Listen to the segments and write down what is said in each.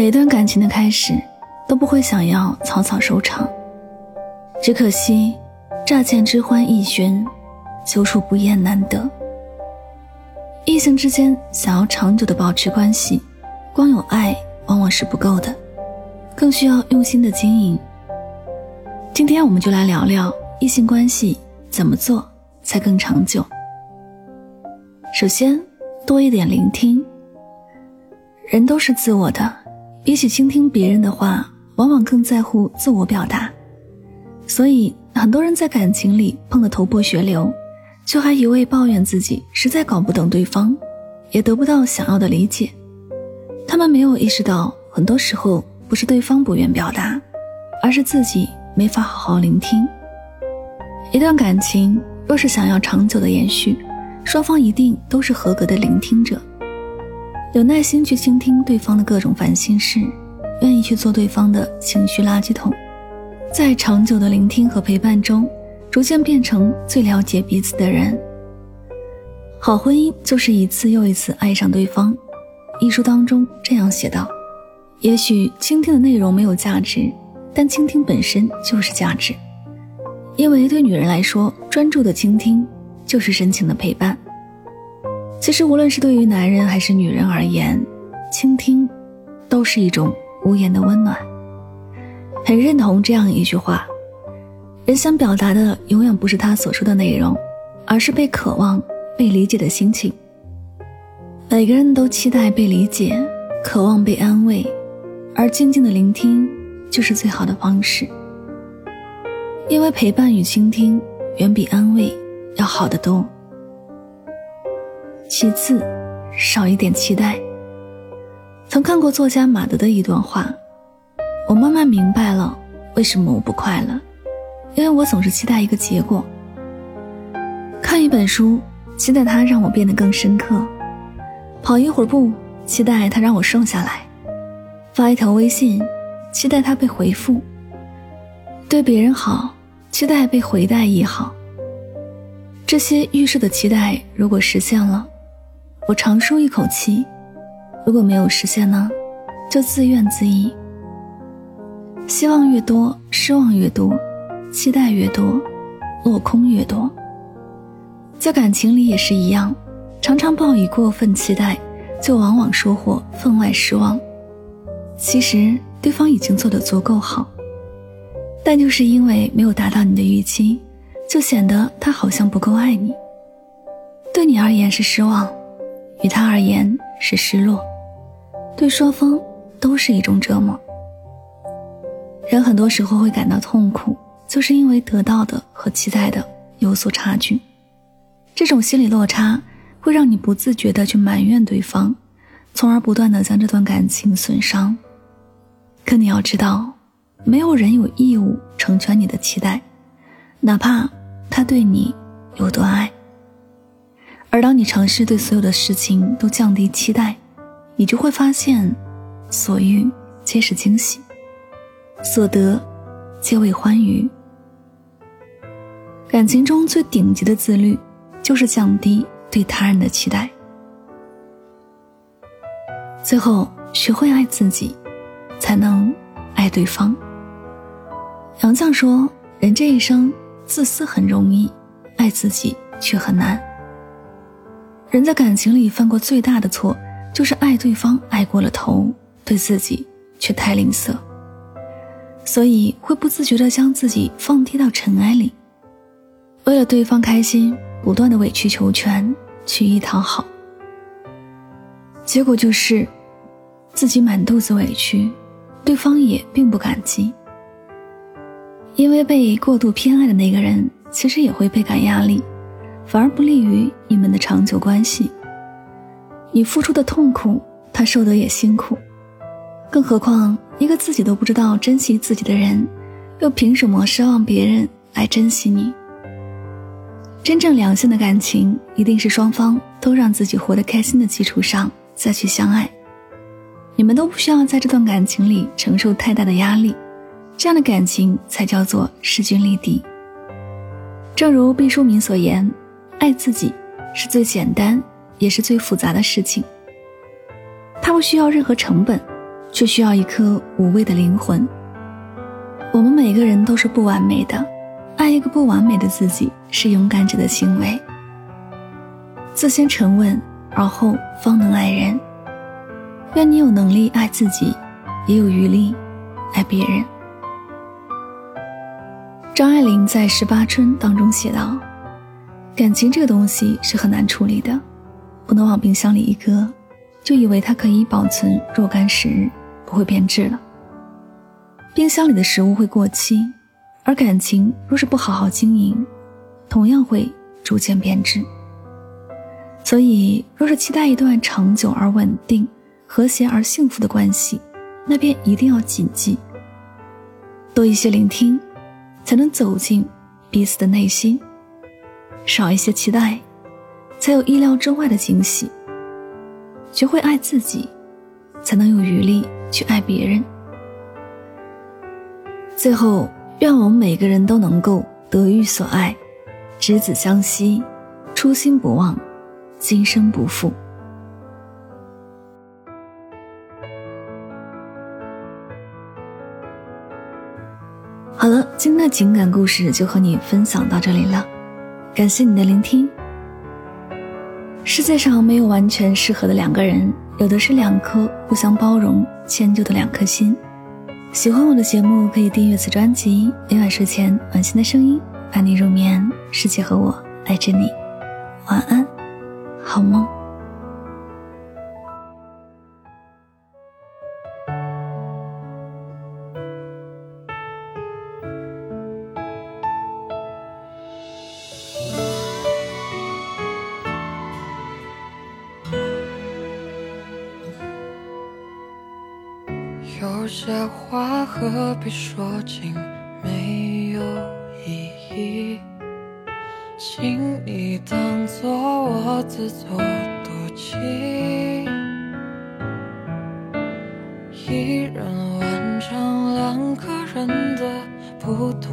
每段感情的开始，都不会想要草草收场。只可惜，乍见之欢易寻，久处不厌难得。异性之间想要长久的保持关系，光有爱往往是不够的，更需要用心的经营。今天我们就来聊聊异性关系怎么做才更长久。首先，多一点聆听。人都是自我的。比起倾听别人的话，往往更在乎自我表达，所以很多人在感情里碰得头破血流，却还一味抱怨自己实在搞不懂对方，也得不到想要的理解。他们没有意识到，很多时候不是对方不愿表达，而是自己没法好好聆听。一段感情若是想要长久的延续，双方一定都是合格的聆听者。有耐心去倾听对方的各种烦心事，愿意去做对方的情绪垃圾桶，在长久的聆听和陪伴中，逐渐变成最了解彼此的人。好婚姻就是一次又一次爱上对方。一书当中这样写道：“也许倾听的内容没有价值，但倾听本身就是价值，因为对女人来说，专注的倾听就是深情的陪伴。”其实，无论是对于男人还是女人而言，倾听都是一种无言的温暖。很认同这样一句话：人想表达的永远不是他所说的内容，而是被渴望、被理解的心情。每个人都期待被理解，渴望被安慰，而静静的聆听就是最好的方式。因为陪伴与倾听远比安慰要好得多。其次，少一点期待。曾看过作家马德的一段话，我慢慢明白了为什么我不快乐，因为我总是期待一个结果。看一本书，期待它让我变得更深刻；跑一会儿步，期待它让我瘦下来；发一条微信，期待它被回复；对别人好，期待被回带也好。这些预设的期待，如果实现了，我长舒一口气，如果没有实现呢，就自怨自艾。希望越多，失望越多；期待越多，落空越多。在感情里也是一样，常常抱以过分期待，就往往收获分外失望。其实对方已经做得足够好，但就是因为没有达到你的预期，就显得他好像不够爱你。对你而言是失望。于他而言是失落，对双方都是一种折磨。人很多时候会感到痛苦，就是因为得到的和期待的有所差距。这种心理落差会让你不自觉的去埋怨对方，从而不断的将这段感情损伤。可你要知道，没有人有义务成全你的期待，哪怕他对你有多爱。而当你尝试对所有的事情都降低期待，你就会发现，所遇皆是惊喜，所得皆为欢愉。感情中最顶级的自律，就是降低对他人的期待。最后，学会爱自己，才能爱对方。杨绛说：“人这一生，自私很容易，爱自己却很难。”人在感情里犯过最大的错，就是爱对方爱过了头，对自己却太吝啬，所以会不自觉地将自己放低到尘埃里，为了对方开心，不断的委曲求全，曲意讨好。结果就是自己满肚子委屈，对方也并不感激。因为被过度偏爱的那个人，其实也会倍感压力，反而不利于你们的长久关系。你付出的痛苦，他受得也辛苦，更何况一个自己都不知道珍惜自己的人，又凭什么奢望别人来珍惜你？真正良性的感情，一定是双方都让自己活得开心的基础上再去相爱。你们都不需要在这段感情里承受太大的压力，这样的感情才叫做势均力敌。正如毕淑敏所言：“爱自己是最简单也是最复杂的事情。它不需要任何成本，却需要一颗无畏的灵魂。我们每个人都是不完美的。”爱一个不完美的自己是勇敢者的行为。自先沉稳，而后方能爱人。愿你有能力爱自己，也有余力爱别人。张爱玲在《十八春》当中写道：“感情这个东西是很难处理的，不能往冰箱里一搁，就以为它可以保存若干时日，不会变质了。冰箱里的食物会过期。”而感情若是不好好经营，同样会逐渐变质。所以，若是期待一段长久而稳定、和谐而幸福的关系，那便一定要谨记：多一些聆听，才能走进彼此的内心；少一些期待，才有意料之外的惊喜。学会爱自己，才能有余力去爱别人。最后。愿我们每个人都能够得遇所爱，执子相惜，初心不忘，今生不负。好了，今天的情感故事就和你分享到这里了，感谢你的聆听。世界上没有完全适合的两个人，有的是两颗互相包容、迁就的两颗心。喜欢我的节目，可以订阅此专辑。每晚睡前，暖心的声音伴你入眠。世界和我爱着你，晚安，好梦。有些话何必说尽，没有意义，请你当作我自作多情。一人完成两个人的不同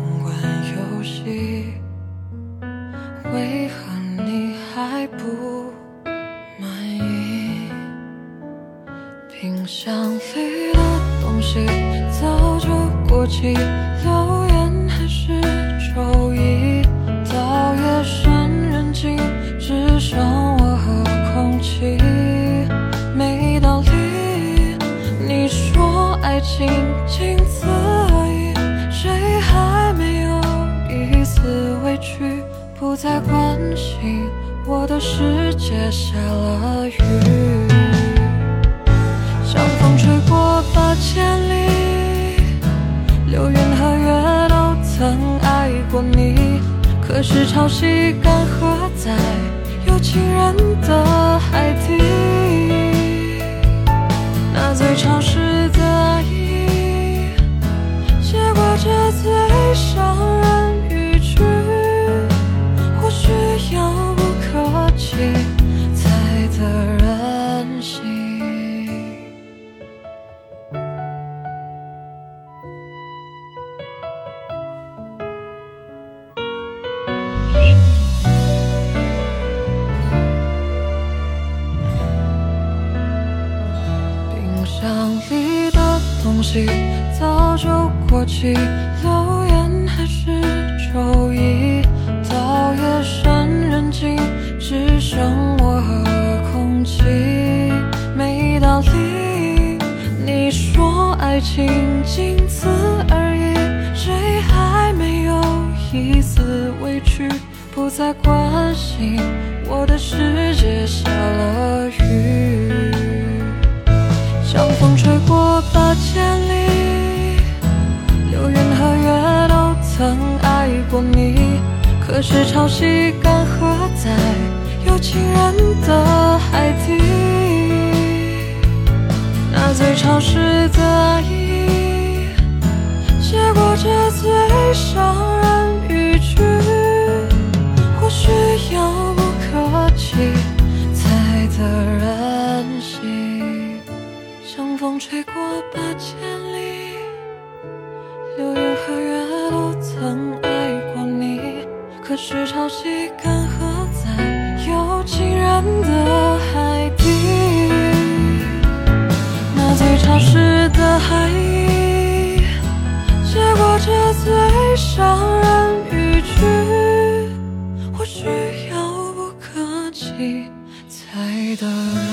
起，留言还是周一。到夜深人静，只剩我和空气，没道理。你说爱情仅此而已，谁还没有一丝委屈？不再关心，我的世界下了雨。像风吹过八千里，流云和月都曾爱过你，可是潮汐干涸在有情人的海底，那最潮湿东西早就过期，留言还是周一。到夜深人静，只剩我和空气，没道理。你说爱情仅此而已，谁还没有一丝委屈？不再关心，我的世界下了雨。像风吹过八千里，流云和月都曾爱过你。可是潮汐干涸在有情人的海底，那最潮湿的爱意，结果这最伤风吹过八千里，流云和月都曾爱过你。可是潮汐干涸在有情人的海。底，那最潮湿的海意，结果这最伤人语句，或许遥不可及才得。